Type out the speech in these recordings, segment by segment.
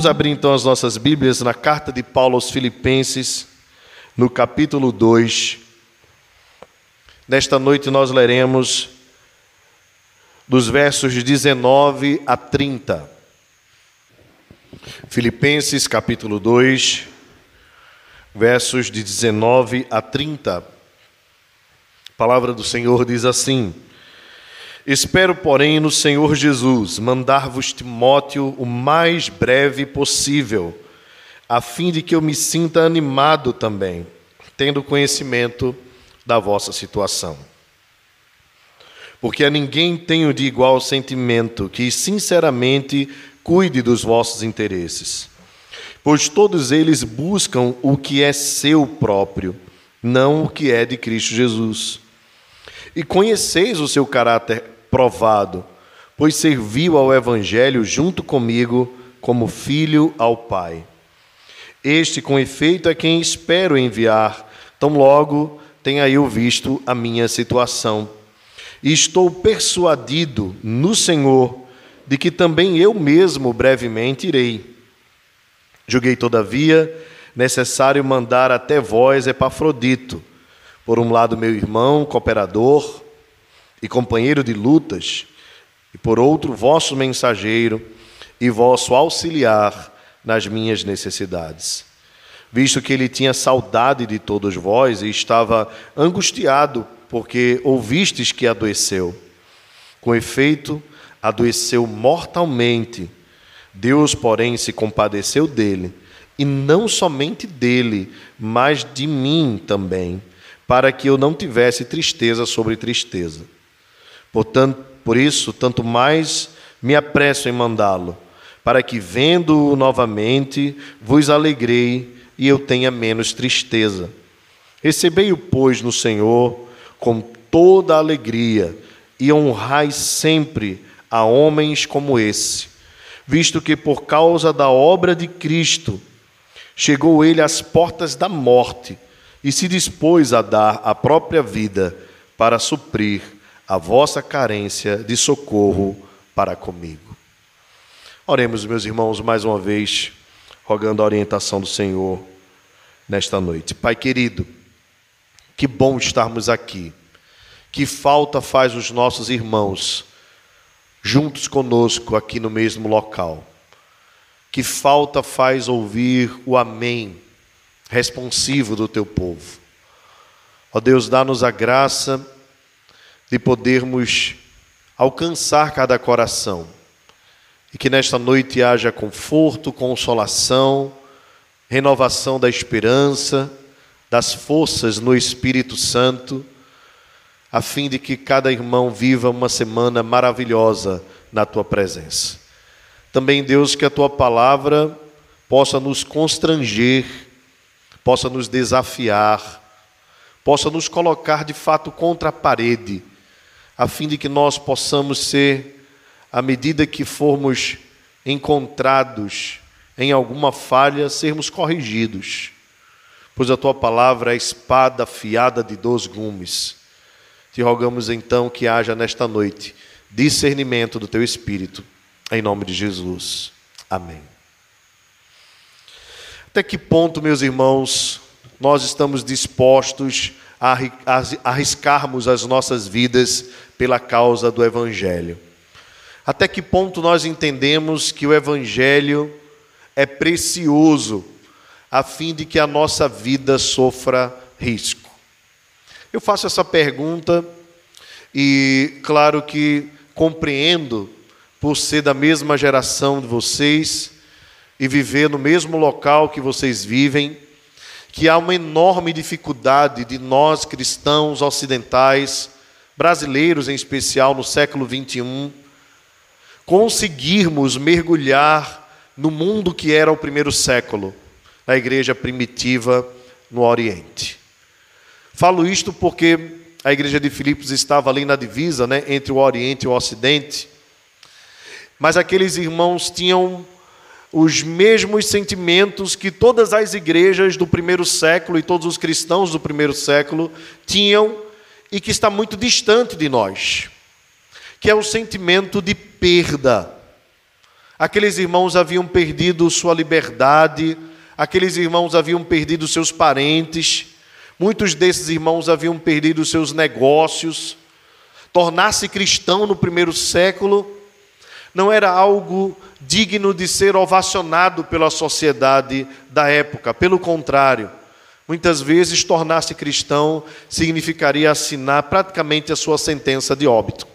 Vamos abrir então as nossas Bíblias na carta de Paulo aos Filipenses, no capítulo 2. Nesta noite nós leremos dos versos 19 a 30. Filipenses capítulo 2, versos de 19 a 30. A palavra do Senhor diz assim: Espero, porém, no Senhor Jesus mandar-vos Timóteo o mais breve possível, a fim de que eu me sinta animado também, tendo conhecimento da vossa situação. Porque a ninguém tenho de igual sentimento que, sinceramente, cuide dos vossos interesses. Pois todos eles buscam o que é seu próprio, não o que é de Cristo Jesus. E conheceis o seu caráter provado, pois serviu ao Evangelho junto comigo como filho ao Pai. Este, com efeito, é quem espero enviar, tão logo tenha eu visto a minha situação. E estou persuadido no Senhor de que também eu mesmo brevemente irei. Julguei, todavia, necessário mandar até vós Epafrodito, por um lado, meu irmão, cooperador e companheiro de lutas, e por outro, vosso mensageiro e vosso auxiliar nas minhas necessidades. Visto que ele tinha saudade de todos vós e estava angustiado, porque ouvistes que adoeceu. Com efeito, adoeceu mortalmente. Deus, porém, se compadeceu dele, e não somente dele, mas de mim também para que eu não tivesse tristeza sobre tristeza. Portanto, por isso, tanto mais me apresso em mandá-lo, para que, vendo-o novamente, vos alegrei e eu tenha menos tristeza. Recebei-o, pois, no Senhor com toda alegria e honrai sempre a homens como esse, visto que por causa da obra de Cristo chegou ele às portas da morte e se dispôs a dar a própria vida para suprir a vossa carência de socorro para comigo. Oremos, meus irmãos, mais uma vez, rogando a orientação do Senhor nesta noite. Pai querido, que bom estarmos aqui. Que falta faz os nossos irmãos juntos conosco aqui no mesmo local. Que falta faz ouvir o amém responsivo do teu povo. Ó Deus, dá-nos a graça de podermos alcançar cada coração e que nesta noite haja conforto, consolação, renovação da esperança, das forças no Espírito Santo, a fim de que cada irmão viva uma semana maravilhosa na tua presença. Também, Deus, que a tua palavra possa nos constranger possa nos desafiar, possa nos colocar de fato contra a parede, a fim de que nós possamos ser, à medida que formos encontrados em alguma falha, sermos corrigidos, pois a tua palavra é a espada afiada de dois gumes. Te rogamos então que haja nesta noite discernimento do teu espírito, em nome de Jesus. Amém. Até que ponto, meus irmãos, nós estamos dispostos a arriscarmos as nossas vidas pela causa do Evangelho? Até que ponto nós entendemos que o Evangelho é precioso a fim de que a nossa vida sofra risco? Eu faço essa pergunta e, claro que compreendo, por ser da mesma geração de vocês, e viver no mesmo local que vocês vivem, que há uma enorme dificuldade de nós cristãos ocidentais, brasileiros em especial no século 21, conseguirmos mergulhar no mundo que era o primeiro século, na igreja primitiva no Oriente. Falo isto porque a igreja de Filipos estava ali na divisa, né, entre o Oriente e o Ocidente, mas aqueles irmãos tinham os mesmos sentimentos que todas as igrejas do primeiro século e todos os cristãos do primeiro século tinham e que está muito distante de nós, que é o sentimento de perda. Aqueles irmãos haviam perdido sua liberdade, aqueles irmãos haviam perdido seus parentes, muitos desses irmãos haviam perdido seus negócios. Tornar-se cristão no primeiro século não era algo digno de ser ovacionado pela sociedade da época, pelo contrário, muitas vezes tornar-se cristão significaria assinar praticamente a sua sentença de óbito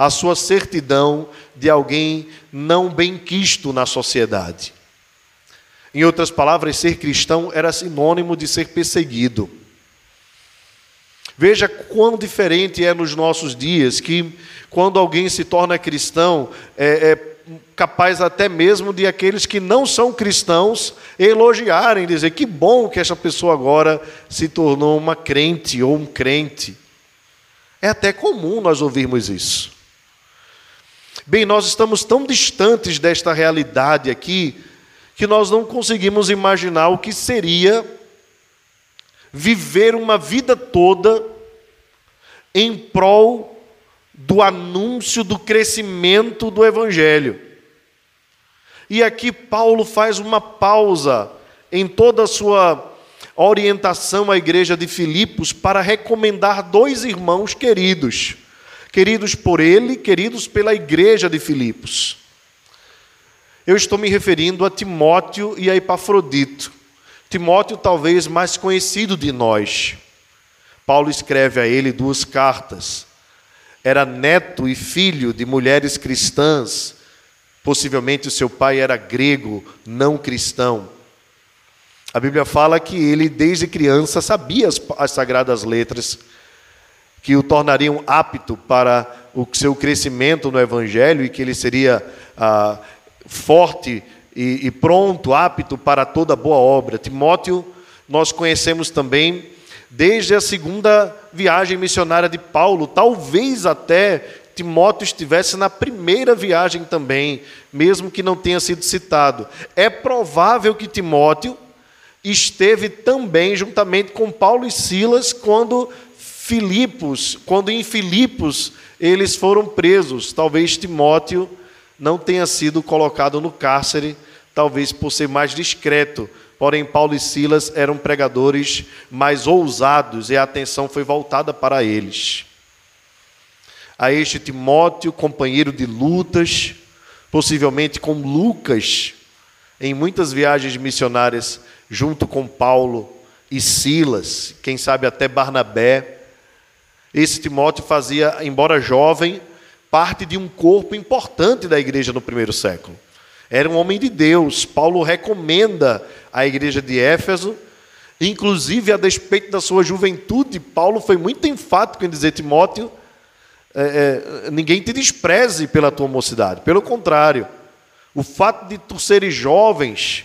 a sua certidão de alguém não bem-quisto na sociedade. Em outras palavras, ser cristão era sinônimo de ser perseguido. Veja quão diferente é nos nossos dias que, quando alguém se torna cristão, é, é capaz até mesmo de aqueles que não são cristãos elogiarem, dizer que bom que essa pessoa agora se tornou uma crente ou um crente. É até comum nós ouvirmos isso. Bem, nós estamos tão distantes desta realidade aqui que nós não conseguimos imaginar o que seria viver uma vida toda em prol do anúncio do crescimento do Evangelho. E aqui Paulo faz uma pausa em toda a sua orientação à igreja de Filipos para recomendar dois irmãos queridos queridos por ele, queridos pela igreja de Filipos. Eu estou me referindo a Timóteo e a Epafrodito. Timóteo, talvez mais conhecido de nós. Paulo escreve a ele duas cartas. Era neto e filho de mulheres cristãs. Possivelmente o seu pai era grego, não cristão. A Bíblia fala que ele, desde criança, sabia as, as sagradas letras que o tornariam apto para o seu crescimento no Evangelho e que ele seria ah, forte e, e pronto, apto para toda boa obra. Timóteo, nós conhecemos também desde a segunda viagem missionária de Paulo, talvez até Timóteo estivesse na primeira viagem também, mesmo que não tenha sido citado. É provável que Timóteo esteve também juntamente com Paulo e Silas quando Filipos, quando em Filipos eles foram presos, talvez Timóteo não tenha sido colocado no cárcere, talvez por ser mais discreto. Porém, Paulo e Silas eram pregadores mais ousados e a atenção foi voltada para eles. A este Timóteo, companheiro de lutas, possivelmente com Lucas, em muitas viagens missionárias, junto com Paulo e Silas, quem sabe até Barnabé, esse Timóteo fazia, embora jovem, parte de um corpo importante da igreja no primeiro século. Era um homem de Deus. Paulo recomenda a igreja de Éfeso, inclusive a despeito da sua juventude, Paulo foi muito enfático em dizer: Timóteo, é, é, ninguém te despreze pela tua mocidade. Pelo contrário, o fato de tu seres jovens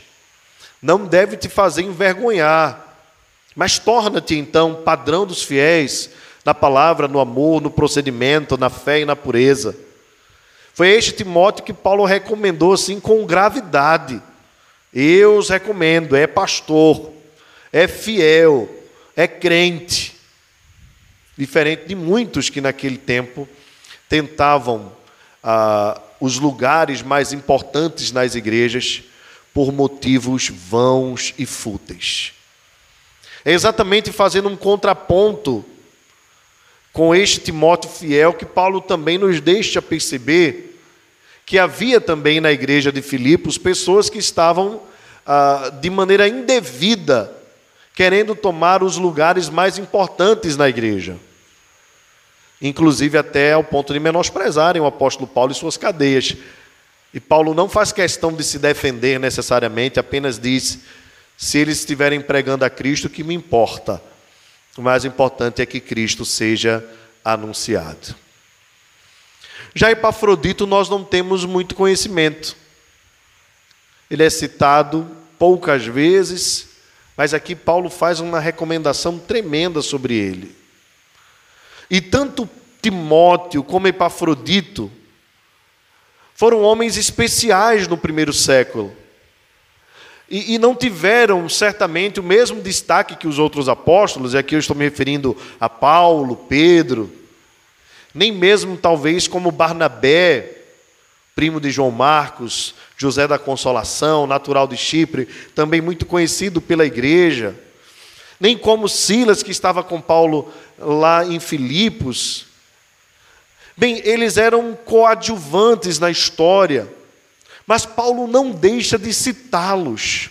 não deve te fazer envergonhar, mas torna-te então padrão dos fiéis na palavra, no amor, no procedimento, na fé e na pureza. Foi este Timóteo que Paulo recomendou assim com gravidade. Eu os recomendo, é pastor, é fiel, é crente. Diferente de muitos que naquele tempo tentavam ah, os lugares mais importantes nas igrejas por motivos vãos e fúteis. É exatamente fazendo um contraponto com este Timóteo fiel que Paulo também nos deixa perceber que havia também na igreja de Filipos pessoas que estavam ah, de maneira indevida querendo tomar os lugares mais importantes na igreja. Inclusive até ao ponto de menosprezarem o apóstolo Paulo e suas cadeias. E Paulo não faz questão de se defender necessariamente, apenas diz: se eles estiverem pregando a Cristo, que me importa o mais importante é que Cristo seja anunciado. Já Epafrodito nós não temos muito conhecimento. Ele é citado poucas vezes, mas aqui Paulo faz uma recomendação tremenda sobre ele. E tanto Timóteo como Epafrodito foram homens especiais no primeiro século. E, e, não tiveram certamente o mesmo destaque que os outros apóstolos, e aqui eu estou me referindo a Paulo, Pedro, nem mesmo talvez como Barnabé primo de João Marcos, José da Consolação, natural de Chipre, também muito conhecido pela igreja. Nem como Silas, que estava com Paulo lá em Filipos. Bem, eles eram coadjuvantes na história, mas Paulo não deixa de citá-los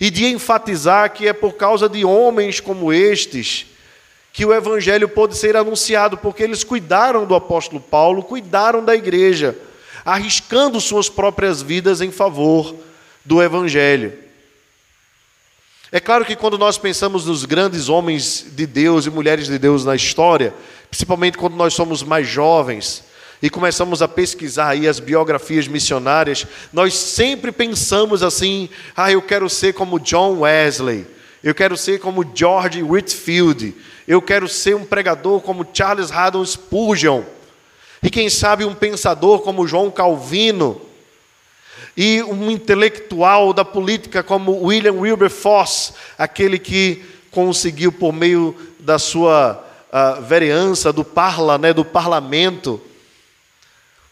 e de enfatizar que é por causa de homens como estes que o evangelho pôde ser anunciado, porque eles cuidaram do apóstolo Paulo, cuidaram da igreja, arriscando suas próprias vidas em favor do evangelho. É claro que quando nós pensamos nos grandes homens de Deus e mulheres de Deus na história, principalmente quando nós somos mais jovens e começamos a pesquisar aí as biografias missionárias, nós sempre pensamos assim: ah, eu quero ser como John Wesley, eu quero ser como George Whitfield, eu quero ser um pregador como Charles Haddon Spurgeon, e quem sabe um pensador como João Calvino, e um intelectual da política como William Wilberforce, aquele que conseguiu por meio da sua uh, vereança, do parla, né, do parlamento,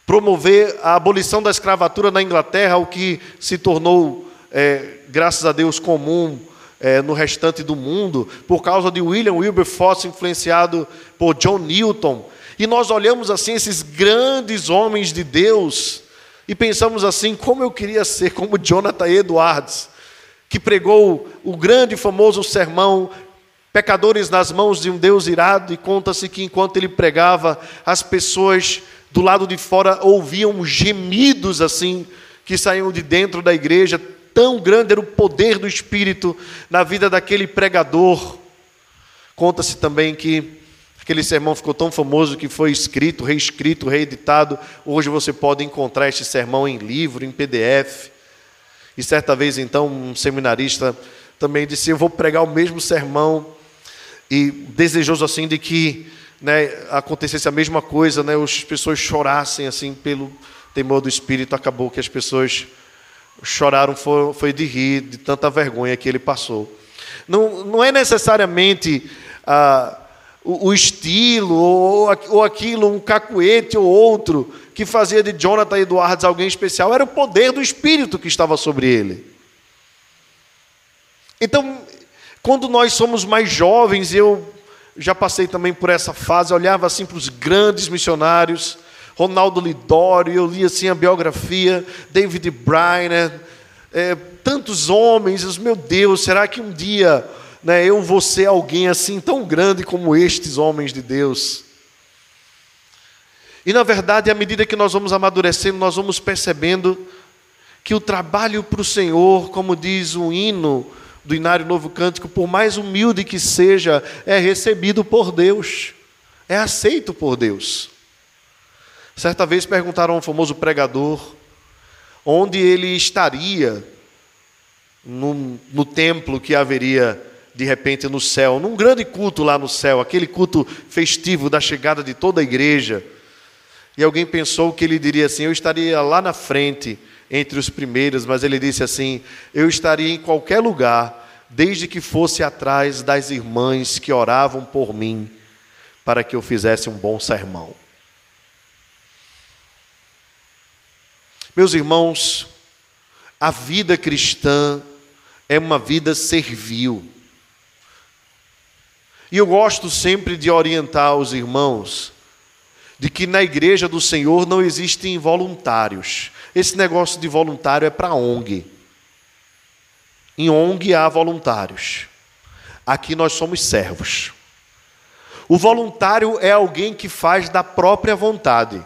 promover a abolição da escravatura na Inglaterra, o que se tornou, é, graças a Deus, comum é, no restante do mundo, por causa de William Wilberforce, influenciado por John Newton. E nós olhamos assim esses grandes homens de Deus e pensamos assim: como eu queria ser como Jonathan Edwards, que pregou o grande e famoso sermão Pecadores nas mãos de um Deus irado, e conta-se que enquanto ele pregava, as pessoas do lado de fora ouviam gemidos assim, que saíam de dentro da igreja, tão grande era o poder do Espírito na vida daquele pregador. Conta-se também que aquele sermão ficou tão famoso que foi escrito, reescrito, reeditado. Hoje você pode encontrar este sermão em livro, em PDF. E certa vez, então, um seminarista também disse: Eu vou pregar o mesmo sermão, e desejoso assim de que né, acontecesse a mesma coisa, né, as pessoas chorassem assim pelo temor do Espírito. Acabou que as pessoas choraram foi, foi de rir, de tanta vergonha que ele passou. Não, não é necessariamente ah, o, o, estilo ou, ou aquilo, um cacuete ou outro, que fazia de Jonathan Edwards alguém especial, era o poder do Espírito que estava sobre ele. Então, quando nós somos mais jovens, eu já passei também por essa fase, olhava assim para os grandes missionários, Ronaldo Lidório, eu li assim a biografia, David Bryan, é, tantos homens, meu Deus, será que um dia né, eu vou ser alguém assim tão grande como estes homens de Deus? E na verdade, à medida que nós vamos amadurecendo, nós vamos percebendo que o trabalho para o Senhor, como diz o hino do Inário Novo Cântico, por mais humilde que seja, é recebido por Deus, é aceito por Deus. Certa vez perguntaram a um famoso pregador onde ele estaria no, no templo que haveria de repente no céu, num grande culto lá no céu, aquele culto festivo da chegada de toda a igreja. E alguém pensou que ele diria assim: Eu estaria lá na frente, entre os primeiros, mas ele disse assim: Eu estaria em qualquer lugar, desde que fosse atrás das irmãs que oravam por mim, para que eu fizesse um bom sermão. Meus irmãos, a vida cristã é uma vida servil. E eu gosto sempre de orientar os irmãos de que na igreja do Senhor não existem voluntários. Esse negócio de voluntário é para ONG. Em ONG há voluntários. Aqui nós somos servos. O voluntário é alguém que faz da própria vontade.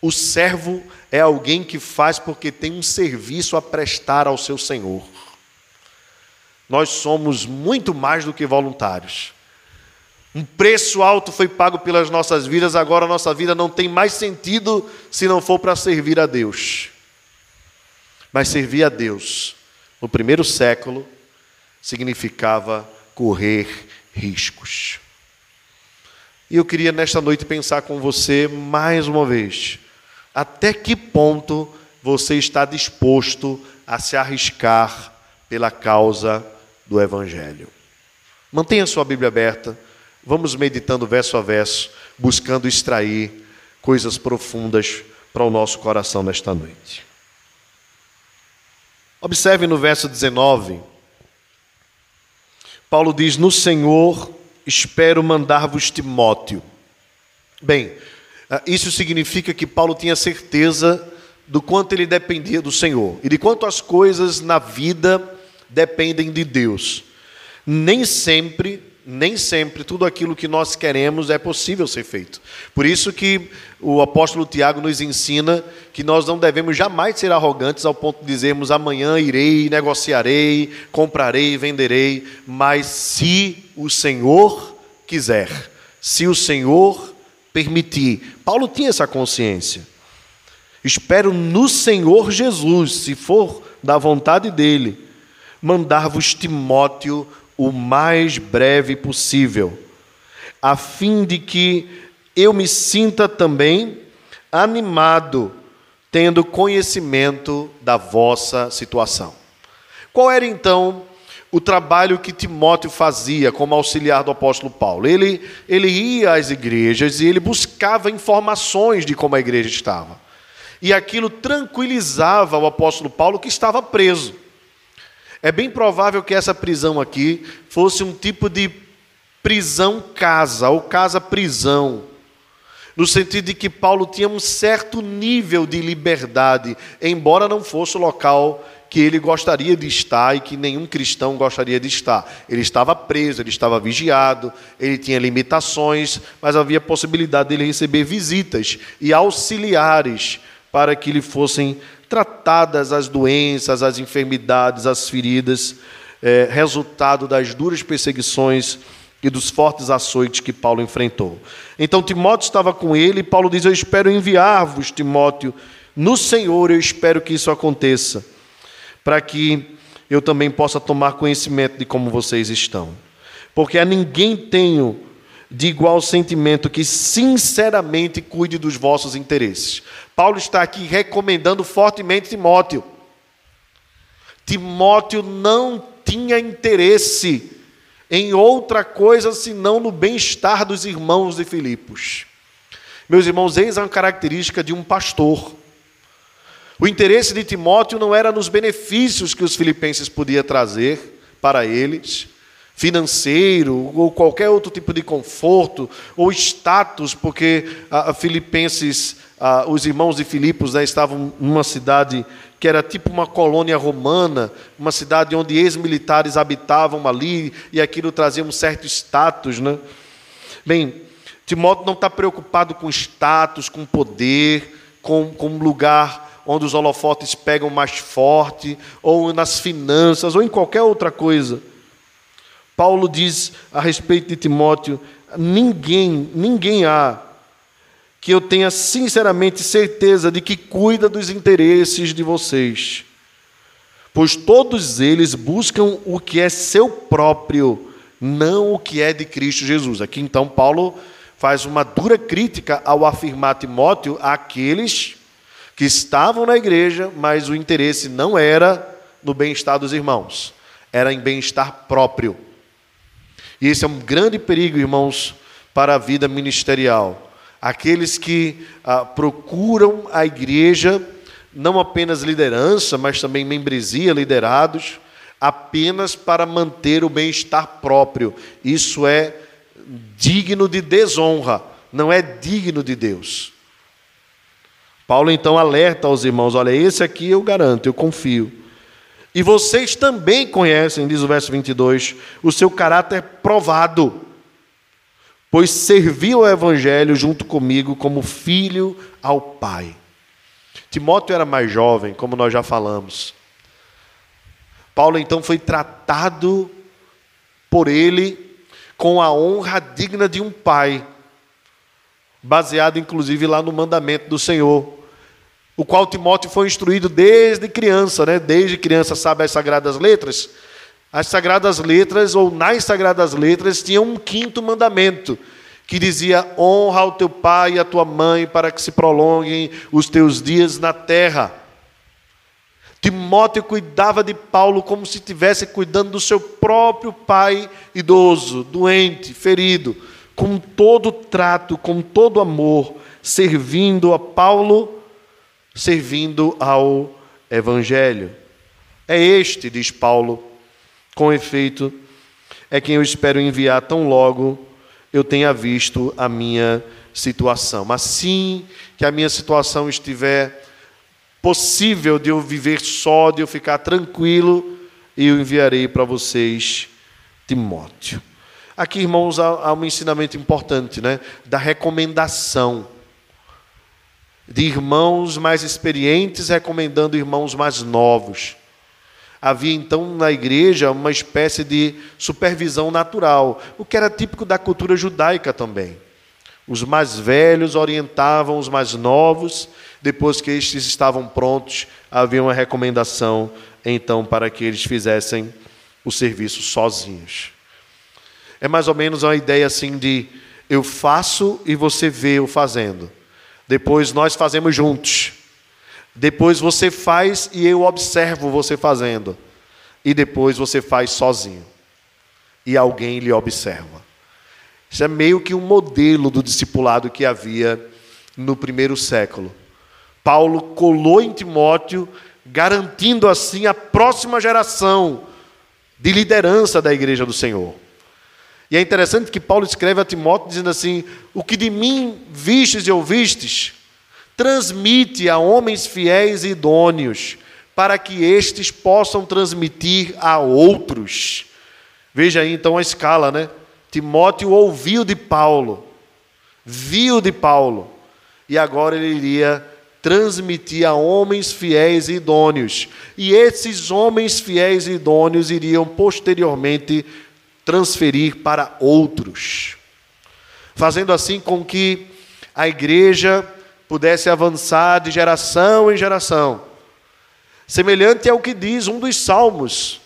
O servo é alguém que faz porque tem um serviço a prestar ao seu Senhor. Nós somos muito mais do que voluntários. Um preço alto foi pago pelas nossas vidas, agora a nossa vida não tem mais sentido se não for para servir a Deus. Mas servir a Deus no primeiro século significava correr riscos. E eu queria nesta noite pensar com você mais uma vez até que ponto você está disposto a se arriscar pela causa do Evangelho. Mantenha sua Bíblia aberta, vamos meditando verso a verso, buscando extrair coisas profundas para o nosso coração nesta noite. Observe no verso 19. Paulo diz: No Senhor espero mandar-vos Timóteo. Bem, ah, isso significa que Paulo tinha certeza do quanto ele dependia do Senhor e de quanto as coisas na vida dependem de Deus. Nem sempre nem sempre tudo aquilo que nós queremos é possível ser feito. Por isso que o apóstolo Tiago nos ensina que nós não devemos jamais ser arrogantes ao ponto de dizermos amanhã irei, negociarei, comprarei, venderei, mas se o Senhor quiser, se o Senhor permitir. Paulo tinha essa consciência. Espero no Senhor Jesus, se for da vontade dele, mandar-vos Timóteo o mais breve possível, a fim de que eu me sinta também animado, tendo conhecimento da vossa situação. Qual era então o trabalho que Timóteo fazia como auxiliar do apóstolo Paulo? Ele, ele ia às igrejas e ele buscava informações de como a igreja estava. E aquilo tranquilizava o apóstolo Paulo que estava preso. É bem provável que essa prisão aqui fosse um tipo de prisão casa ou casa prisão, no sentido de que Paulo tinha um certo nível de liberdade, embora não fosse o local que ele gostaria de estar e que nenhum cristão gostaria de estar. Ele estava preso, ele estava vigiado, ele tinha limitações, mas havia possibilidade dele receber visitas e auxiliares para que lhe fossem tratadas as doenças, as enfermidades, as feridas, é, resultado das duras perseguições e dos fortes açoites que Paulo enfrentou. Então Timóteo estava com ele e Paulo diz: Eu espero enviar-vos, Timóteo, no Senhor, eu espero que isso aconteça, para que eu também possa tomar conhecimento de como vocês estão. Porque a ninguém tenho de igual sentimento que sinceramente cuide dos vossos interesses. Paulo está aqui recomendando fortemente Timóteo. Timóteo não tinha interesse em outra coisa senão no bem-estar dos irmãos de Filipos. Meus irmãos, eis a característica de um pastor. O interesse de Timóteo não era nos benefícios que os filipenses podiam trazer para eles, financeiro ou qualquer outro tipo de conforto ou status, porque a, Filipenses, a, os irmãos de Filipos né, estavam numa cidade que era tipo uma colônia romana, uma cidade onde ex-militares habitavam ali e aquilo trazia um certo status, né? Bem, Timóteo não está preocupado com status, com poder, com, com lugar onde os holofotes pegam mais forte, ou nas finanças, ou em qualquer outra coisa. Paulo diz a respeito de Timóteo: ninguém, ninguém há que eu tenha sinceramente certeza de que cuida dos interesses de vocês, pois todos eles buscam o que é seu próprio, não o que é de Cristo Jesus. Aqui então Paulo faz uma dura crítica ao afirmar Timóteo àqueles que estavam na igreja, mas o interesse não era no bem-estar dos irmãos, era em bem-estar próprio. E esse é um grande perigo, irmãos, para a vida ministerial. Aqueles que ah, procuram a igreja, não apenas liderança, mas também membresia, liderados, apenas para manter o bem-estar próprio. Isso é digno de desonra, não é digno de Deus. Paulo então alerta aos irmãos: olha, esse aqui eu garanto, eu confio. E vocês também conhecem, diz o verso 22, o seu caráter provado, pois serviu ao Evangelho junto comigo como filho ao Pai. Timóteo era mais jovem, como nós já falamos. Paulo então foi tratado por ele com a honra digna de um pai, baseado inclusive lá no mandamento do Senhor o qual Timóteo foi instruído desde criança, né? Desde criança sabe as sagradas letras. As sagradas letras ou nas sagradas letras tinha um quinto mandamento que dizia: honra o teu pai e a tua mãe para que se prolonguem os teus dias na terra. Timóteo cuidava de Paulo como se estivesse cuidando do seu próprio pai idoso, doente, ferido, com todo trato, com todo amor, servindo a Paulo servindo ao Evangelho. É este, diz Paulo, com efeito, é quem eu espero enviar tão logo eu tenha visto a minha situação. Assim que a minha situação estiver possível de eu viver só, de eu ficar tranquilo, eu enviarei para vocês Timóteo. Aqui, irmãos, há, um ensinamento importante, né? Da recomendação. De irmãos mais experientes recomendando irmãos mais novos. Havia então na igreja uma espécie de supervisão natural, o que era típico da cultura judaica também. Os mais velhos orientavam os mais novos, depois que estes estavam prontos, havia uma recomendação então para que eles fizessem o serviço sozinhos. É mais ou menos uma ideia assim de eu faço e você vê eu fazendo. Depois nós fazemos juntos. Depois você faz e eu observo você fazendo. E depois você faz sozinho. E alguém lhe observa. Isso é meio que um modelo do discipulado que havia no primeiro século. Paulo colou em Timóteo, garantindo assim a próxima geração de liderança da igreja do Senhor. E é interessante que Paulo escreve a Timóteo dizendo assim: O que de mim vistes e ouvistes, transmite a homens fiéis e idôneos, para que estes possam transmitir a outros. Veja aí então a escala, né? Timóteo ouviu de Paulo, viu de Paulo, e agora ele iria transmitir a homens fiéis e idôneos. E esses homens fiéis e idôneos iriam posteriormente transferir para outros, fazendo assim com que a igreja pudesse avançar de geração em geração. Semelhante ao que diz um dos salmos,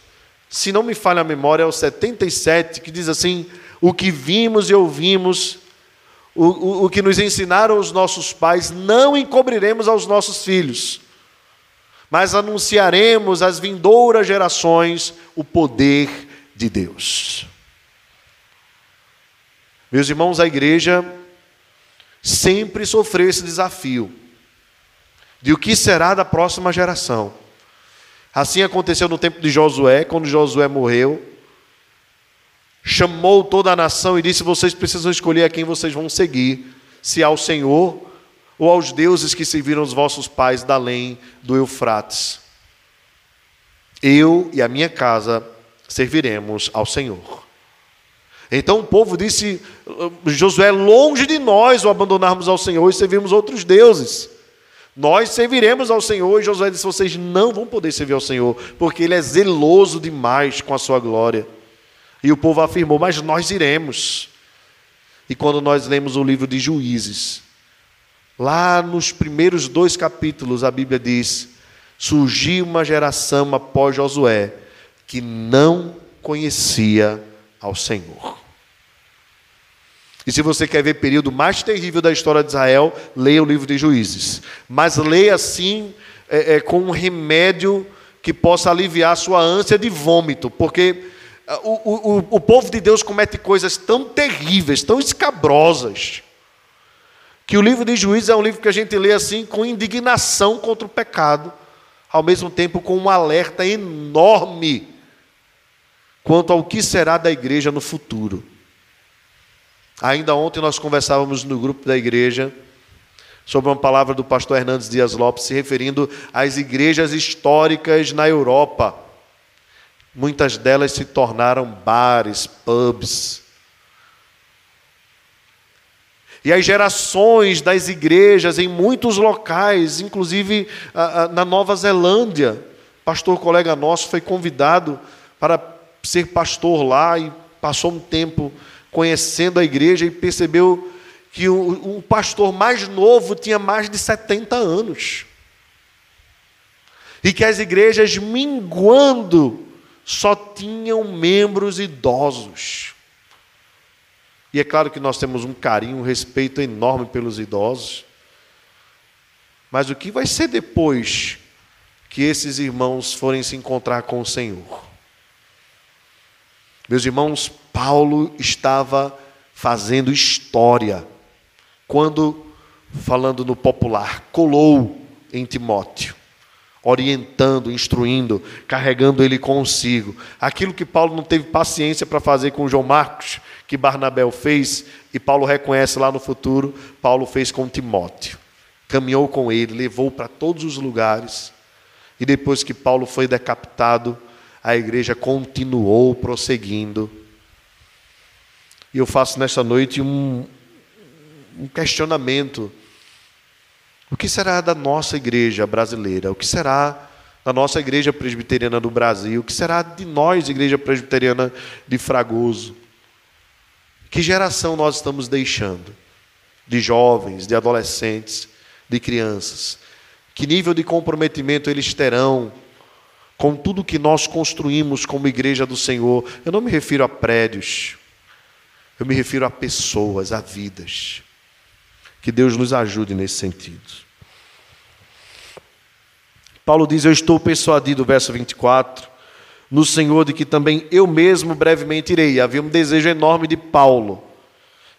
se não me falha a memória, é o 77, que diz assim: O que vimos e ouvimos, o, o, o que nos ensinaram os nossos pais, não encobriremos aos nossos filhos, mas anunciaremos às vindouras gerações o poder de Deus. Meus irmãos, a igreja sempre sofreu esse desafio de o que será da próxima geração. Assim aconteceu no tempo de Josué, quando Josué morreu, chamou toda a nação e disse: Vocês precisam escolher a quem vocês vão seguir, se ao Senhor ou aos deuses que serviram os vossos pais da além do Eufrates. Eu e a minha casa serviremos ao Senhor. Então o povo disse: Josué, longe de nós o abandonarmos ao Senhor e servirmos outros deuses. Nós serviremos ao Senhor. E Josué disse: Vocês não vão poder servir ao Senhor, porque Ele é zeloso demais com a sua glória. E o povo afirmou: Mas nós iremos. E quando nós lemos o livro de Juízes, lá nos primeiros dois capítulos, a Bíblia diz: Surgiu uma geração após Josué que não conhecia ao Senhor. E se você quer ver o período mais terrível da história de Israel, leia o livro de Juízes. Mas leia assim, é, é, com um remédio que possa aliviar a sua ânsia de vômito, porque ah, o, o, o povo de Deus comete coisas tão terríveis, tão escabrosas, que o livro de Juízes é um livro que a gente lê assim com indignação contra o pecado, ao mesmo tempo com um alerta enorme quanto ao que será da igreja no futuro. Ainda ontem nós conversávamos no grupo da igreja sobre uma palavra do pastor Hernandes Dias Lopes se referindo às igrejas históricas na Europa. Muitas delas se tornaram bares, pubs. E as gerações das igrejas em muitos locais, inclusive na Nova Zelândia, pastor colega nosso foi convidado para ser pastor lá e passou um tempo conhecendo a igreja e percebeu que o, o pastor mais novo tinha mais de 70 anos. E que as igrejas minguando só tinham membros idosos. E é claro que nós temos um carinho, um respeito enorme pelos idosos. Mas o que vai ser depois que esses irmãos forem se encontrar com o Senhor? Meus irmãos, Paulo estava fazendo história quando, falando no popular, colou em Timóteo, orientando, instruindo, carregando ele consigo. Aquilo que Paulo não teve paciência para fazer com João Marcos, que Barnabé fez, e Paulo reconhece lá no futuro, Paulo fez com Timóteo. Caminhou com ele, levou para todos os lugares. E depois que Paulo foi decapitado, a igreja continuou prosseguindo. E eu faço nesta noite um, um questionamento. O que será da nossa igreja brasileira? O que será da nossa igreja presbiteriana do Brasil? O que será de nós, igreja presbiteriana de Fragoso? Que geração nós estamos deixando? De jovens, de adolescentes, de crianças? Que nível de comprometimento eles terão com tudo que nós construímos como igreja do Senhor? Eu não me refiro a prédios, eu me refiro a pessoas, a vidas. Que Deus nos ajude nesse sentido. Paulo diz: Eu estou persuadido, verso 24, no Senhor, de que também eu mesmo brevemente irei. Havia um desejo enorme de Paulo.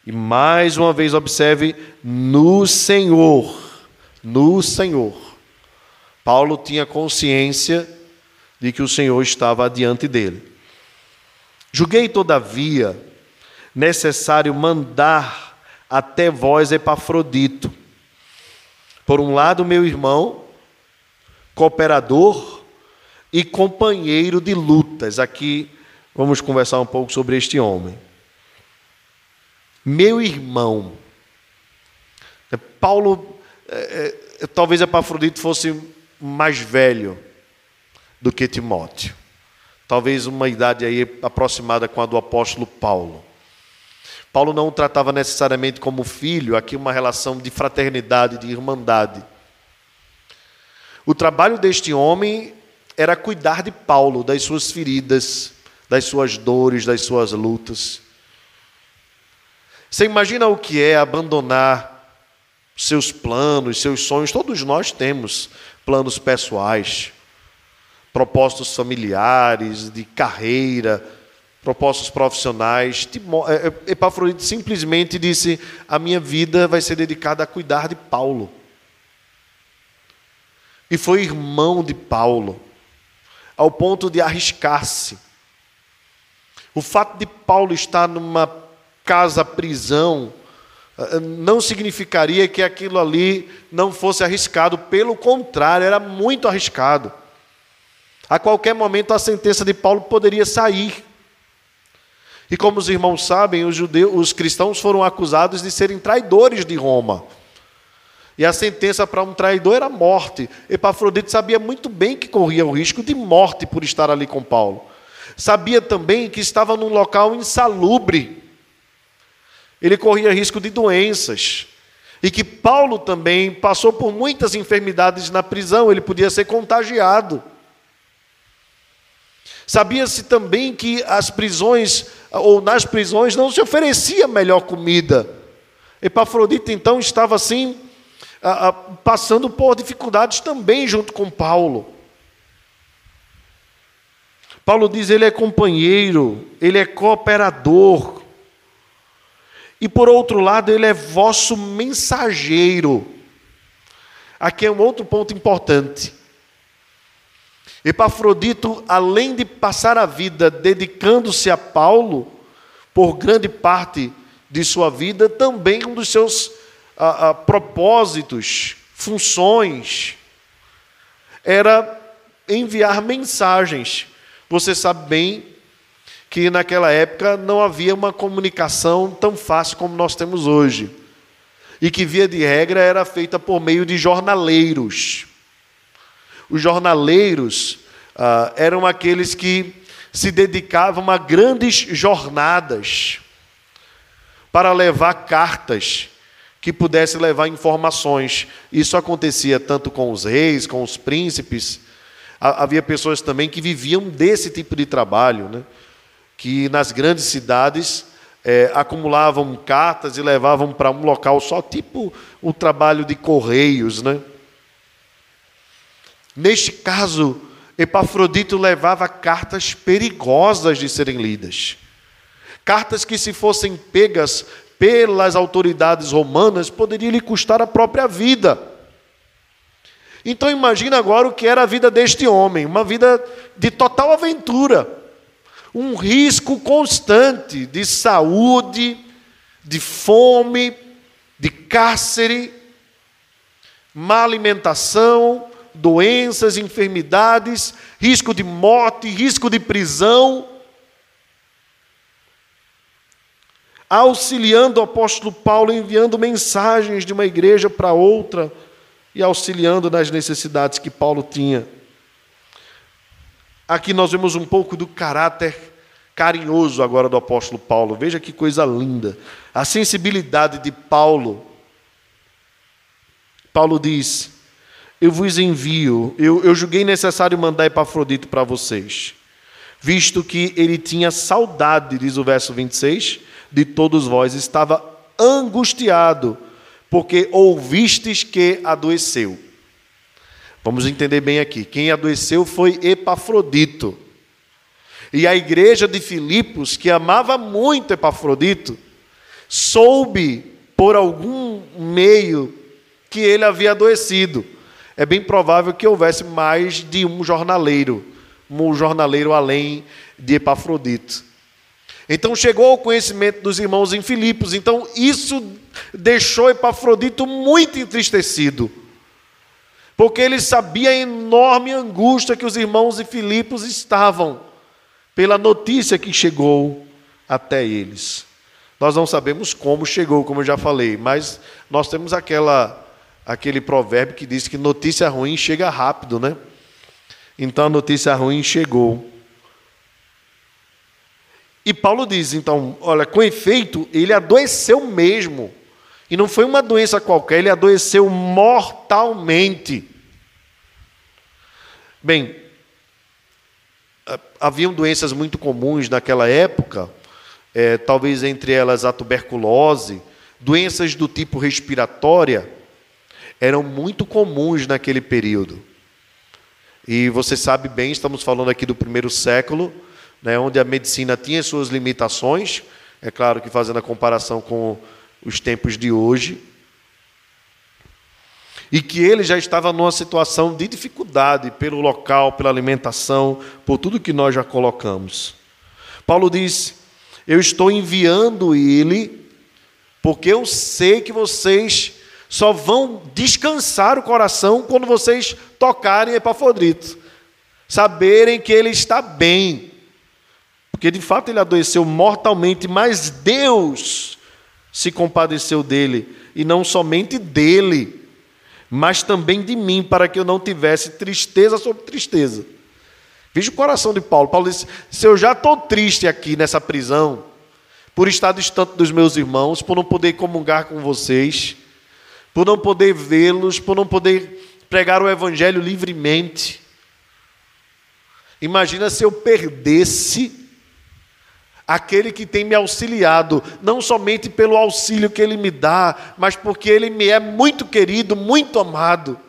E mais uma vez, observe: no Senhor. No Senhor. Paulo tinha consciência de que o Senhor estava adiante dele. Julguei, todavia, necessário mandar até vós, Epafrodito. Por um lado, meu irmão, cooperador e companheiro de lutas. Aqui vamos conversar um pouco sobre este homem. Meu irmão. Paulo, é, é, talvez Epafrodito fosse mais velho do que Timóteo. Talvez uma idade aí aproximada com a do apóstolo Paulo. Paulo não o tratava necessariamente como filho, aqui uma relação de fraternidade, de irmandade. O trabalho deste homem era cuidar de Paulo, das suas feridas, das suas dores, das suas lutas. Você imagina o que é abandonar seus planos, seus sonhos? Todos nós temos planos pessoais, propósitos familiares, de carreira, propósitos profissionais. É, é, Epafrodito simplesmente disse: A minha vida vai ser dedicada a cuidar de Paulo. E foi irmão de Paulo, ao ponto de arriscar-se. O fato de Paulo estar numa casa-prisão eh, não significaria que aquilo ali não fosse arriscado, pelo contrário, era muito arriscado. A qualquer momento a sentença de Paulo poderia sair. E como os irmãos sabem, os, judeus, os cristãos foram acusados de serem traidores de Roma. E a sentença para um traidor era morte. Epafrodito sabia muito bem que corria o risco de morte por estar ali com Paulo. Sabia também que estava num local insalubre. Ele corria risco de doenças. E que Paulo também passou por muitas enfermidades na prisão, ele podia ser contagiado. Sabia-se também que as prisões, ou nas prisões, não se oferecia melhor comida. Epafrodito então estava assim, passando por dificuldades também junto com Paulo. Paulo diz: ele é companheiro, ele é cooperador. E por outro lado, ele é vosso mensageiro. Aqui é um outro ponto importante. Epafrodito, além de passar a vida dedicando-se a Paulo, por grande parte de sua vida, também um dos seus a, a, propósitos, funções, era enviar mensagens. Você sabe bem que naquela época não havia uma comunicação tão fácil como nós temos hoje. E que, via de regra, era feita por meio de jornaleiros. Os jornaleiros ah, eram aqueles que se dedicavam a grandes jornadas para levar cartas que pudessem levar informações. Isso acontecia tanto com os reis, com os príncipes. Havia pessoas também que viviam desse tipo de trabalho, né? que nas grandes cidades é, acumulavam cartas e levavam para um local só, tipo o trabalho de correios. Né? Neste caso, Epafrodito levava cartas perigosas de serem lidas. Cartas que, se fossem pegas pelas autoridades romanas, poderiam lhe custar a própria vida. Então imagina agora o que era a vida deste homem, uma vida de total aventura, um risco constante de saúde, de fome, de cárcere, má alimentação, doenças, enfermidades, risco de morte, risco de prisão. Auxiliando o apóstolo Paulo, enviando mensagens de uma igreja para outra e auxiliando nas necessidades que Paulo tinha. Aqui nós vemos um pouco do caráter carinhoso agora do apóstolo Paulo. Veja que coisa linda. A sensibilidade de Paulo. Paulo diz: Eu vos envio, eu, eu julguei necessário mandar Epafrodito para vocês, visto que ele tinha saudade, diz o verso 26, de todos vós, estava angustiado, porque ouvistes que adoeceu. Vamos entender bem aqui. Quem adoeceu foi Epafrodito. E a igreja de Filipos, que amava muito Epafrodito, soube por algum meio que ele havia adoecido. É bem provável que houvesse mais de um jornaleiro, um jornaleiro além de Epafrodito. Então chegou ao conhecimento dos irmãos em Filipos. Então isso deixou Epafrodito muito entristecido. Porque ele sabia a enorme angústia que os irmãos de Filipos estavam pela notícia que chegou até eles. Nós não sabemos como chegou, como eu já falei, mas nós temos aquela aquele provérbio que diz que notícia ruim chega rápido, né? Então a notícia ruim chegou. E Paulo diz, então, olha, com efeito, ele adoeceu mesmo. E não foi uma doença qualquer, ele adoeceu mortalmente. Bem, haviam doenças muito comuns naquela época, é, talvez entre elas a tuberculose, doenças do tipo respiratória, eram muito comuns naquele período. E você sabe bem, estamos falando aqui do primeiro século, né, onde a medicina tinha suas limitações, é claro que fazendo a comparação com os tempos de hoje, e que ele já estava numa situação de dificuldade pelo local, pela alimentação, por tudo que nós já colocamos. Paulo diz: Eu estou enviando ele, porque eu sei que vocês só vão descansar o coração quando vocês tocarem Epafrodito, saberem que ele está bem, porque de fato ele adoeceu mortalmente, mas Deus se compadeceu dele, e não somente dele mas também de mim, para que eu não tivesse tristeza sobre tristeza. Veja o coração de Paulo. Paulo disse: se eu já estou triste aqui nessa prisão, por estar distante dos meus irmãos, por não poder comungar com vocês, por não poder vê-los, por não poder pregar o evangelho livremente. Imagina se eu perdesse aquele que tem me auxiliado, não somente pelo auxílio que ele me dá, mas porque ele me é muito querido, muito amado.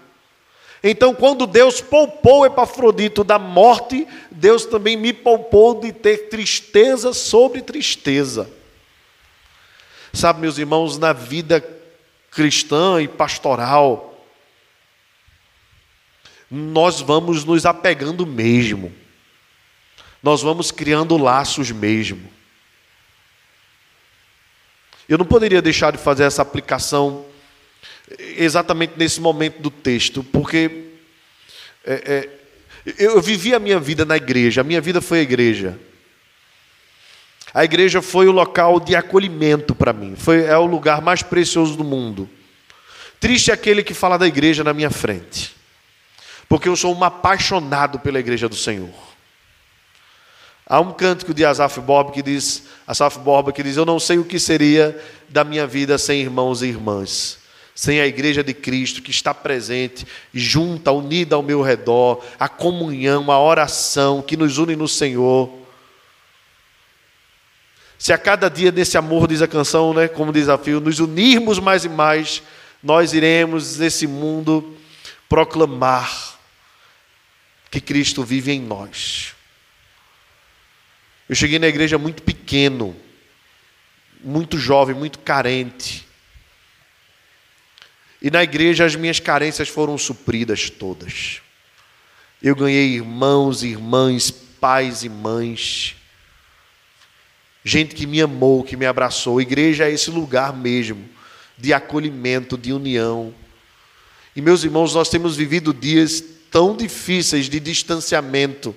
Então, quando Deus poupou Epafrodito da morte, Deus também me poupou de ter tristeza sobre tristeza. Sabe, meus irmãos, na vida cristã e pastoral, nós vamos nos apegando mesmo nós vamos criando laços mesmo. Eu não poderia deixar de fazer essa aplicação exatamente nesse momento do texto, porque é, é, eu vivi a minha vida na igreja, a minha vida foi a igreja. A igreja foi o local de acolhimento para mim, foi, é o lugar mais precioso do mundo. Triste é aquele que fala da igreja na minha frente, porque eu sou um apaixonado pela igreja do Senhor. Há um cântico de Asaf Bob que diz, Asaf Borba que diz: "Eu não sei o que seria da minha vida sem irmãos e irmãs, sem a igreja de Cristo que está presente, junta, unida ao meu redor, a comunhão, a oração que nos une no Senhor. Se a cada dia desse amor, diz a canção, né, como desafio, nos unirmos mais e mais, nós iremos nesse mundo proclamar que Cristo vive em nós. Eu cheguei na igreja muito pequeno, muito jovem, muito carente. E na igreja as minhas carências foram supridas todas. Eu ganhei irmãos, irmãs, pais e mães. Gente que me amou, que me abraçou. igreja é esse lugar mesmo de acolhimento, de união. E meus irmãos, nós temos vivido dias tão difíceis de distanciamento,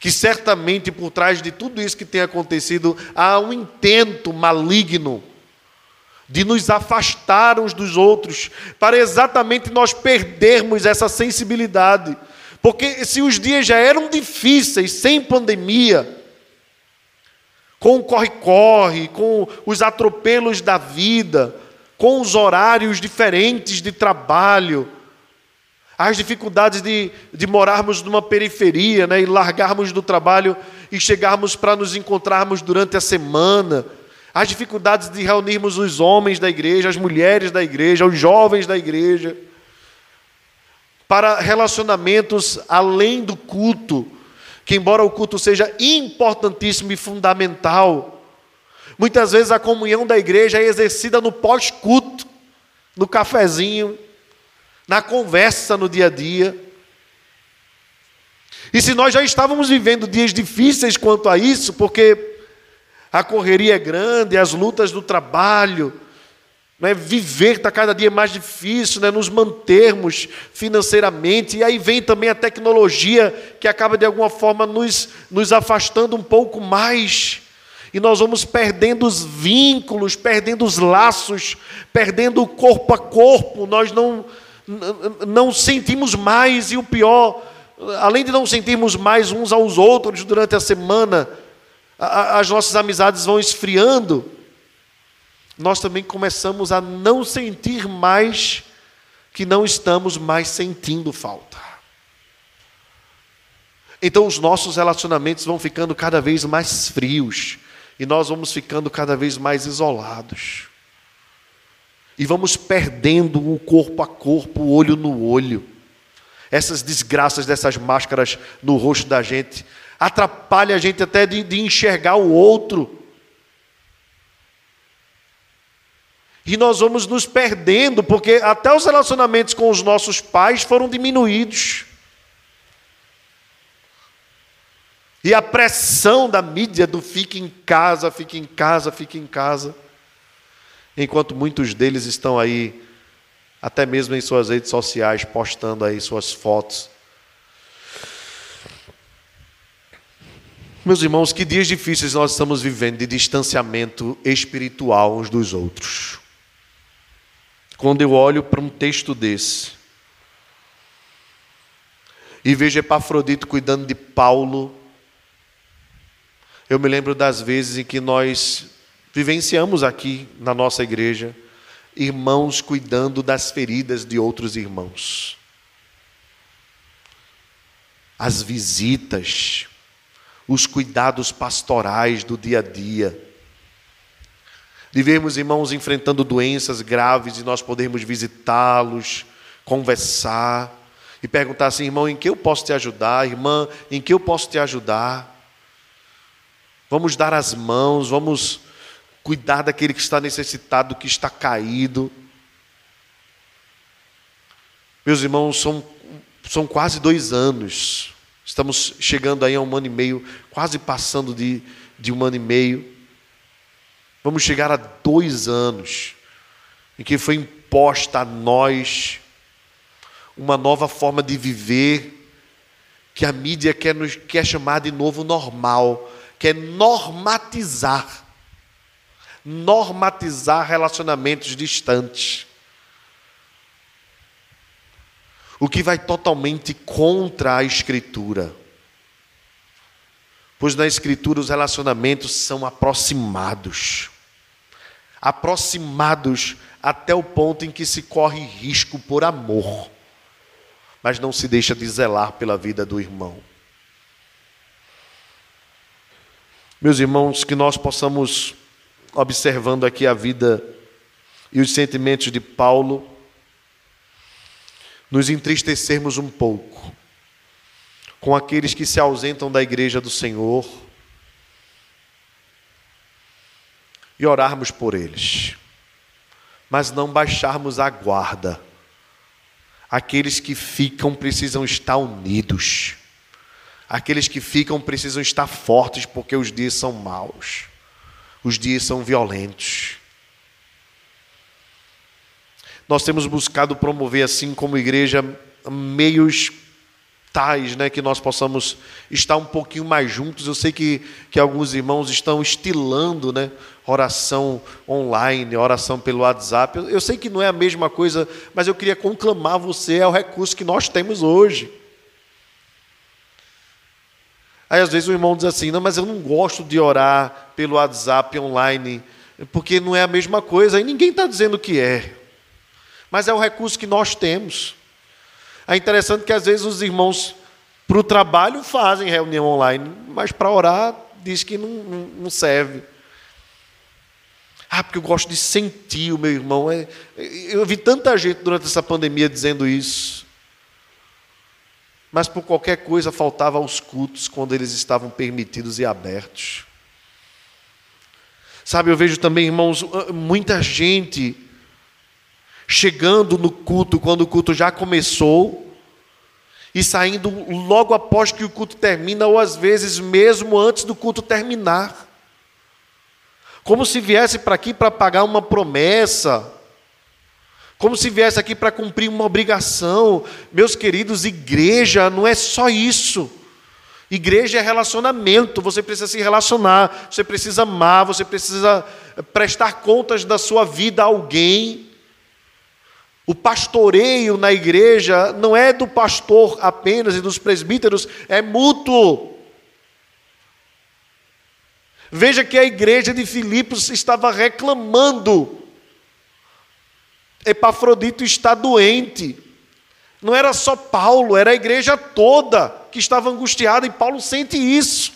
que certamente por trás de tudo isso que tem acontecido há um intento maligno de nos afastar uns dos outros, para exatamente nós perdermos essa sensibilidade. Porque se os dias já eram difíceis, sem pandemia, com o corre-corre, com os atropelos da vida, com os horários diferentes de trabalho, as dificuldades de, de morarmos numa periferia né, e largarmos do trabalho e chegarmos para nos encontrarmos durante a semana, as dificuldades de reunirmos os homens da igreja, as mulheres da igreja, os jovens da igreja, para relacionamentos além do culto, que, embora o culto seja importantíssimo e fundamental, muitas vezes a comunhão da igreja é exercida no pós-culto, no cafezinho, na conversa no dia a dia. E se nós já estávamos vivendo dias difíceis quanto a isso, porque a correria é grande, as lutas do trabalho, né? viver está cada dia mais difícil, né? nos mantermos financeiramente, e aí vem também a tecnologia que acaba de alguma forma nos, nos afastando um pouco mais, e nós vamos perdendo os vínculos, perdendo os laços, perdendo o corpo a corpo, nós não, não sentimos mais, e o pior, além de não sentirmos mais uns aos outros durante a semana, as nossas amizades vão esfriando, nós também começamos a não sentir mais que não estamos mais sentindo falta. Então os nossos relacionamentos vão ficando cada vez mais frios e nós vamos ficando cada vez mais isolados. E vamos perdendo o corpo a corpo, o olho no olho. Essas desgraças dessas máscaras no rosto da gente atrapalha a gente até de, de enxergar o outro. E nós vamos nos perdendo, porque até os relacionamentos com os nossos pais foram diminuídos. E a pressão da mídia do fique em casa, fique em casa, fique em casa. Enquanto muitos deles estão aí, até mesmo em suas redes sociais, postando aí suas fotos Meus irmãos, que dias difíceis nós estamos vivendo de distanciamento espiritual uns dos outros. Quando eu olho para um texto desse e vejo Epafrodito cuidando de Paulo, eu me lembro das vezes em que nós vivenciamos aqui na nossa igreja irmãos cuidando das feridas de outros irmãos. As visitas, os cuidados pastorais do dia a dia. De vermos irmãos enfrentando doenças graves e nós podermos visitá-los, conversar e perguntar assim, irmão, em que eu posso te ajudar? Irmã, em que eu posso te ajudar? Vamos dar as mãos, vamos cuidar daquele que está necessitado, que está caído. Meus irmãos, são, são quase dois anos Estamos chegando aí a um ano e meio, quase passando de, de um ano e meio. Vamos chegar a dois anos em que foi imposta a nós uma nova forma de viver que a mídia quer, nos, quer chamar de novo normal, quer normatizar. Normatizar relacionamentos distantes. o que vai totalmente contra a Escritura. Pois na Escritura os relacionamentos são aproximados aproximados até o ponto em que se corre risco por amor, mas não se deixa de zelar pela vida do irmão. Meus irmãos, que nós possamos, observando aqui a vida e os sentimentos de Paulo, nos entristecermos um pouco com aqueles que se ausentam da igreja do Senhor e orarmos por eles, mas não baixarmos a guarda. Aqueles que ficam precisam estar unidos. Aqueles que ficam precisam estar fortes, porque os dias são maus, os dias são violentos. Nós temos buscado promover, assim como igreja, meios tais, né, que nós possamos estar um pouquinho mais juntos. Eu sei que, que alguns irmãos estão estilando, né, oração online, oração pelo WhatsApp. Eu, eu sei que não é a mesma coisa, mas eu queria conclamar você, é o recurso que nós temos hoje. Aí às vezes o irmão diz assim: não, mas eu não gosto de orar pelo WhatsApp online, porque não é a mesma coisa. Aí ninguém está dizendo que é, mas é o recurso que nós temos. É interessante que às vezes os irmãos para o trabalho fazem reunião online, mas para orar diz que não, não, serve. Ah, porque eu gosto de sentir o meu irmão. É, eu vi tanta gente durante essa pandemia dizendo isso. Mas por qualquer coisa faltava aos cultos quando eles estavam permitidos e abertos. Sabe, eu vejo também, irmãos, muita gente chegando no culto quando o culto já começou e saindo logo após que o culto termina, ou às vezes mesmo antes do culto terminar. Como se viesse para aqui para pagar uma promessa, como se viesse aqui para cumprir uma obrigação. Meus queridos, igreja não é só isso. Igreja é relacionamento, você precisa se relacionar, você precisa amar, você precisa prestar contas da sua vida a alguém. O pastoreio na igreja não é do pastor apenas e dos presbíteros, é mútuo. Veja que a igreja de Filipos estava reclamando. Epafrodito está doente. Não era só Paulo, era a igreja toda que estava angustiada, e Paulo sente isso.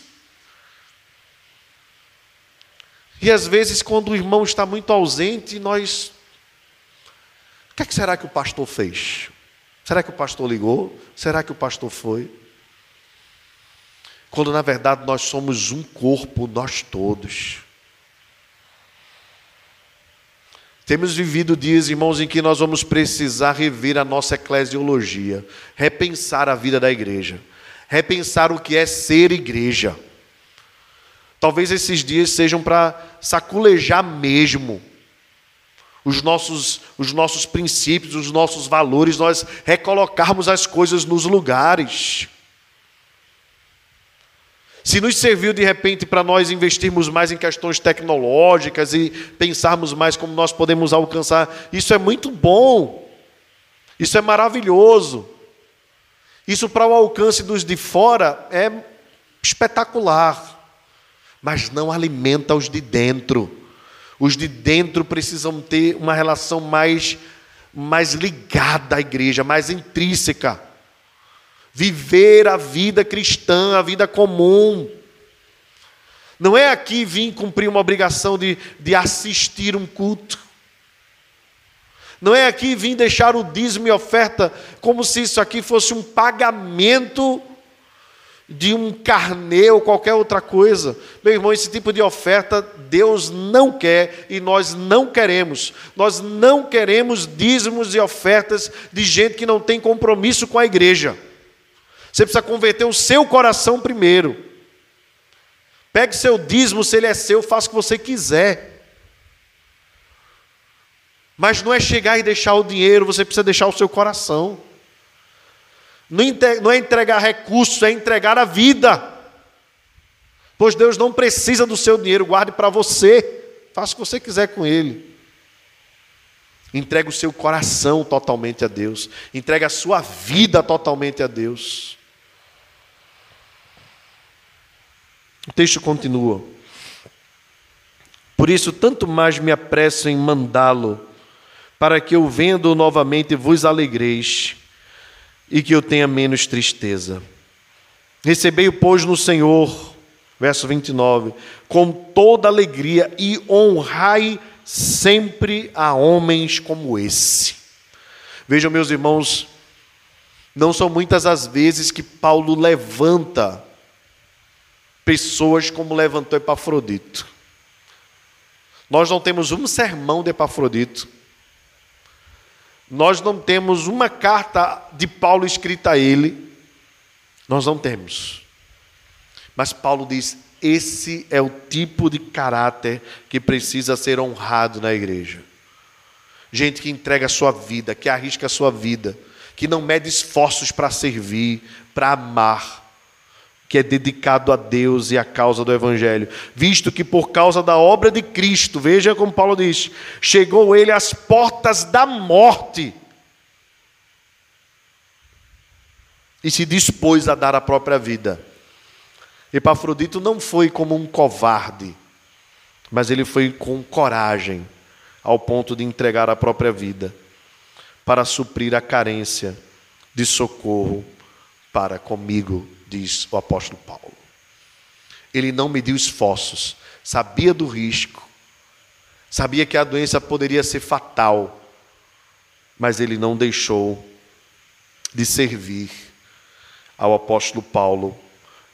E às vezes, quando o irmão está muito ausente, nós que, é que será que o pastor fez? Será que o pastor ligou? Será que o pastor foi? Quando na verdade nós somos um corpo, nós todos. Temos vivido dias, irmãos, em que nós vamos precisar rever a nossa eclesiologia, repensar a vida da igreja, repensar o que é ser igreja. Talvez esses dias sejam para saculejar mesmo os nossos, os nossos princípios, os nossos valores, nós recolocarmos as coisas nos lugares. Se nos serviu de repente para nós investirmos mais em questões tecnológicas e pensarmos mais como nós podemos alcançar, isso é muito bom, isso é maravilhoso. Isso para o alcance dos de fora é espetacular, mas não alimenta os de dentro. Os de dentro precisam ter uma relação mais, mais ligada à igreja, mais intrínseca. Viver a vida cristã, a vida comum. Não é aqui vir cumprir uma obrigação de, de assistir um culto. Não é aqui vir deixar o dízimo e oferta como se isso aqui fosse um pagamento de um carnê ou qualquer outra coisa. Meu irmão, esse tipo de oferta Deus não quer e nós não queremos. Nós não queremos dízimos e ofertas de gente que não tem compromisso com a igreja. Você precisa converter o seu coração primeiro. Pegue seu dízimo, se ele é seu, faça o que você quiser. Mas não é chegar e deixar o dinheiro, você precisa deixar o seu coração. Não é entregar recursos, é entregar a vida. Pois Deus não precisa do seu dinheiro, guarde para você. Faça o que você quiser com ele. Entregue o seu coração totalmente a Deus. Entregue a sua vida totalmente a Deus. O texto continua. Por isso, tanto mais me apresso em mandá-lo, para que eu vendo novamente vos alegreis e que eu tenha menos tristeza. Recebei, pois, no Senhor, verso 29, com toda alegria e honrai sempre a homens como esse. Vejam, meus irmãos, não são muitas as vezes que Paulo levanta pessoas como levantou Epafrodito. Nós não temos um sermão de Epafrodito, Nós não temos uma carta de Paulo escrita a ele. Nós não temos. Mas Paulo diz: esse é o tipo de caráter que precisa ser honrado na igreja. Gente que entrega a sua vida, que arrisca a sua vida, que não mede esforços para servir, para amar, que é dedicado a Deus e à causa do Evangelho, visto que por causa da obra de Cristo, veja como Paulo diz, chegou ele às portas da morte e se dispôs a dar a própria vida. Epafrodito não foi como um covarde, mas ele foi com coragem, ao ponto de entregar a própria vida, para suprir a carência de socorro para comigo diz o apóstolo Paulo. Ele não mediu esforços, sabia do risco, sabia que a doença poderia ser fatal, mas ele não deixou de servir ao apóstolo Paulo,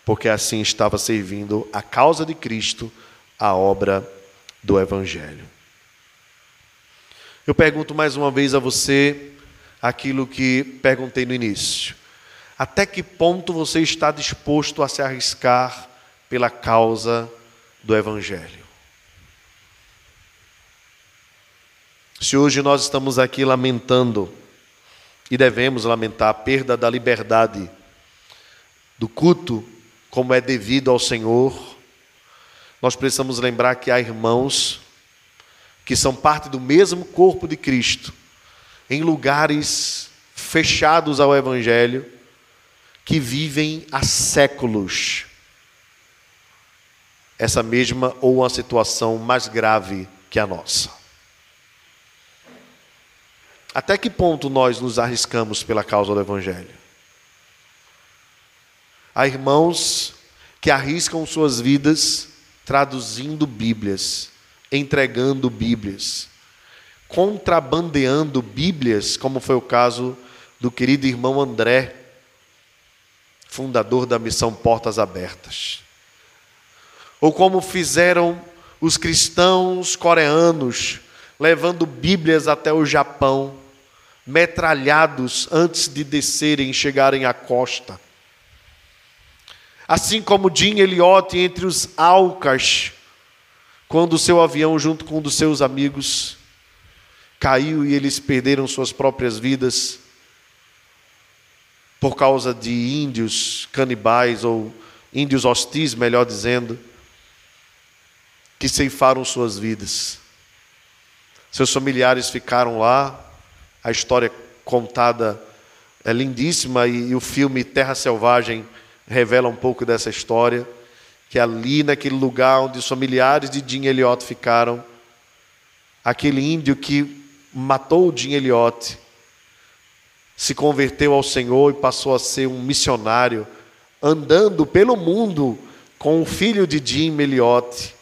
porque assim estava servindo a causa de Cristo, a obra do Evangelho. Eu pergunto mais uma vez a você aquilo que perguntei no início. Até que ponto você está disposto a se arriscar pela causa do Evangelho? Se hoje nós estamos aqui lamentando, e devemos lamentar a perda da liberdade do culto, como é devido ao Senhor, nós precisamos lembrar que há irmãos que são parte do mesmo corpo de Cristo, em lugares fechados ao Evangelho, que vivem há séculos essa mesma ou uma situação mais grave que a nossa. Até que ponto nós nos arriscamos pela causa do Evangelho? Há irmãos que arriscam suas vidas traduzindo Bíblias, entregando Bíblias, contrabandeando Bíblias, como foi o caso do querido irmão André, fundador da missão Portas Abertas. Ou como fizeram os cristãos coreanos, levando Bíblias até o Japão, metralhados antes de descerem e chegarem à costa. Assim como Jim Elliot entre os Alcas, quando seu avião, junto com um dos seus amigos, caiu e eles perderam suas próprias vidas por causa de índios canibais, ou índios hostis, melhor dizendo, que ceifaram suas vidas. Seus familiares ficaram lá, a história contada é lindíssima e, e o filme Terra Selvagem revela um pouco dessa história, que ali naquele lugar onde os familiares de Jim Elliot ficaram, aquele índio que matou o Jim Elliot se converteu ao Senhor e passou a ser um missionário, andando pelo mundo com o filho de Jim Meliotti,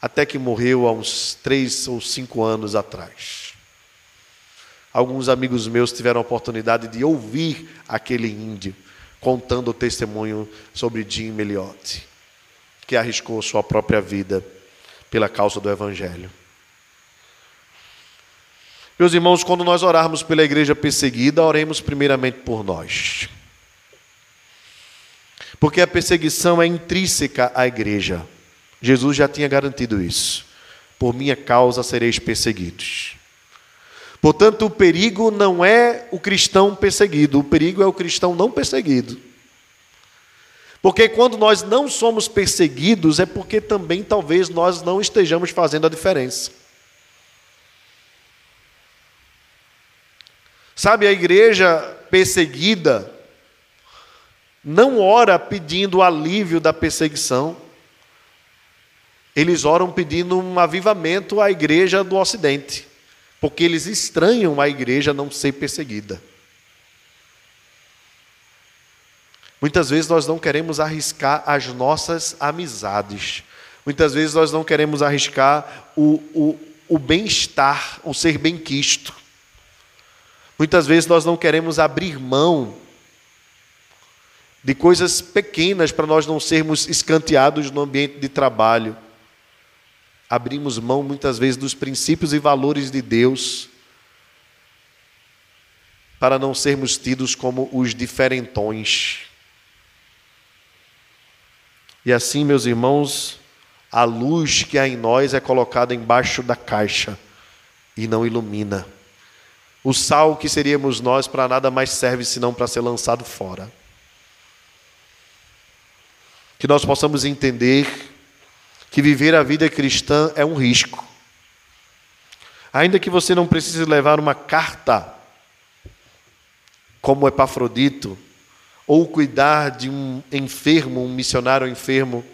até que morreu há uns três ou cinco anos atrás. Alguns amigos meus tiveram a oportunidade de ouvir aquele índio contando o testemunho sobre Jim Meliotti, que arriscou sua própria vida pela causa do Evangelho. Meus irmãos, quando nós orarmos pela igreja perseguida, oremos primeiramente por nós. Porque a perseguição é intrínseca à igreja. Jesus já tinha garantido isso. Por minha causa sereis perseguidos. Portanto, o perigo não é o cristão perseguido, o perigo é o cristão não perseguido. Porque quando nós não somos perseguidos, é porque também talvez nós não estejamos fazendo a diferença. Sabe, a igreja perseguida não ora pedindo alívio da perseguição, eles oram pedindo um avivamento à igreja do Ocidente, porque eles estranham a igreja não ser perseguida. Muitas vezes nós não queremos arriscar as nossas amizades, muitas vezes nós não queremos arriscar o, o, o bem-estar, o ser bem-quisto. Muitas vezes nós não queremos abrir mão de coisas pequenas para nós não sermos escanteados no ambiente de trabalho. Abrimos mão muitas vezes dos princípios e valores de Deus para não sermos tidos como os diferentões. E assim, meus irmãos, a luz que há em nós é colocada embaixo da caixa e não ilumina. O sal que seríamos nós para nada mais serve senão para ser lançado fora. Que nós possamos entender que viver a vida cristã é um risco. Ainda que você não precise levar uma carta como Epafrodito, ou cuidar de um enfermo, um missionário enfermo,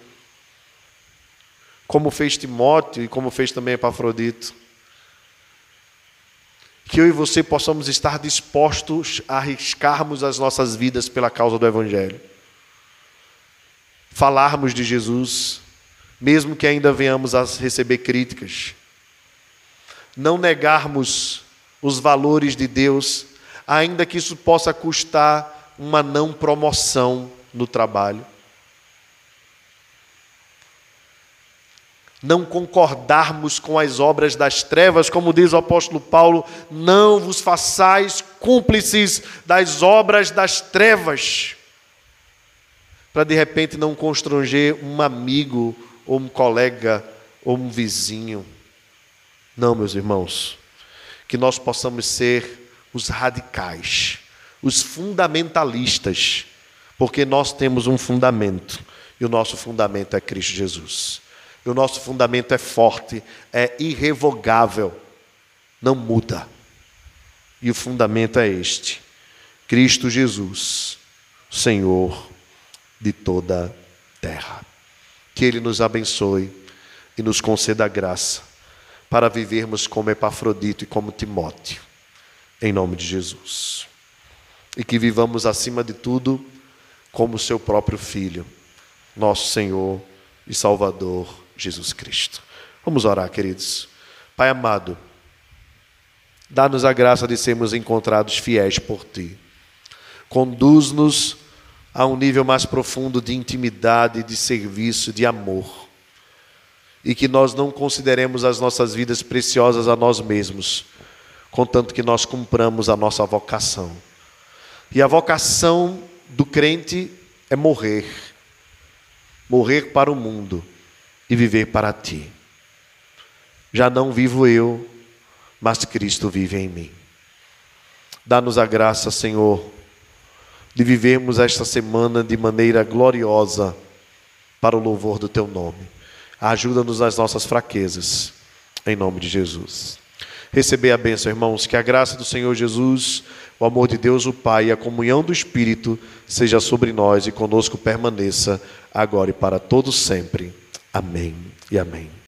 como fez Timóteo e como fez também Epafrodito. Que eu e você possamos estar dispostos a arriscarmos as nossas vidas pela causa do Evangelho. Falarmos de Jesus, mesmo que ainda venhamos a receber críticas. Não negarmos os valores de Deus, ainda que isso possa custar uma não promoção no trabalho. Não concordarmos com as obras das trevas, como diz o apóstolo Paulo, não vos façais cúmplices das obras das trevas, para de repente não constranger um amigo ou um colega, ou um vizinho. Não, meus irmãos, que nós possamos ser os radicais, os fundamentalistas, porque nós temos um fundamento, e o nosso fundamento é Cristo Jesus. E o nosso fundamento é forte, é irrevogável, não muda. E o fundamento é este: Cristo Jesus, Senhor de toda a terra. Que Ele nos abençoe e nos conceda a graça para vivermos como Epafrodito e como Timóteo, em nome de Jesus. E que vivamos acima de tudo como seu próprio Filho, nosso Senhor e Salvador Jesus Cristo. Vamos orar, queridos. Pai amado, dá-nos a graça de sermos encontrados fiéis por Ti. Conduz-nos a um nível mais profundo de intimidade, de serviço, de amor. E que nós não consideremos as nossas vidas preciosas a nós mesmos, contanto que nós cumpramos a nossa vocação. E a vocação do crente é morrer. Morrer para o mundo e viver para ti. Já não vivo eu, mas Cristo vive em mim. Dá-nos a graça, Senhor, de vivermos esta semana de maneira gloriosa para o louvor do teu nome. Ajuda-nos nas nossas fraquezas, em nome de Jesus. Receber a bênção, irmãos, que a graça do Senhor Jesus, o amor de Deus, o Pai e a comunhão do Espírito seja sobre nós e conosco permaneça agora e para todos sempre. Amém e amém.